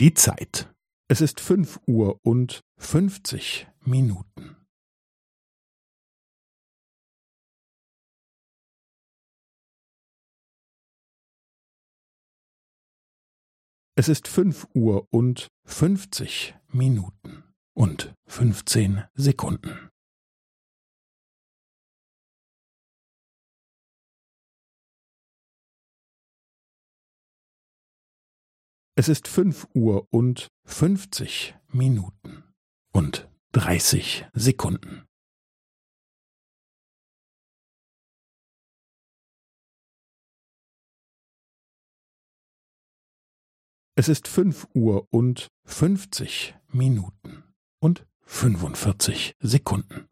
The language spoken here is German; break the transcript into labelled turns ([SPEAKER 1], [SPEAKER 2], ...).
[SPEAKER 1] Die Zeit. Es ist fünf Uhr und fünfzig Minuten. Es ist fünf Uhr und fünfzig Minuten und fünfzehn Sekunden. Es ist fünf Uhr und fünfzig Minuten und dreißig Sekunden. Es ist fünf Uhr und fünfzig Minuten und fünfundvierzig Sekunden.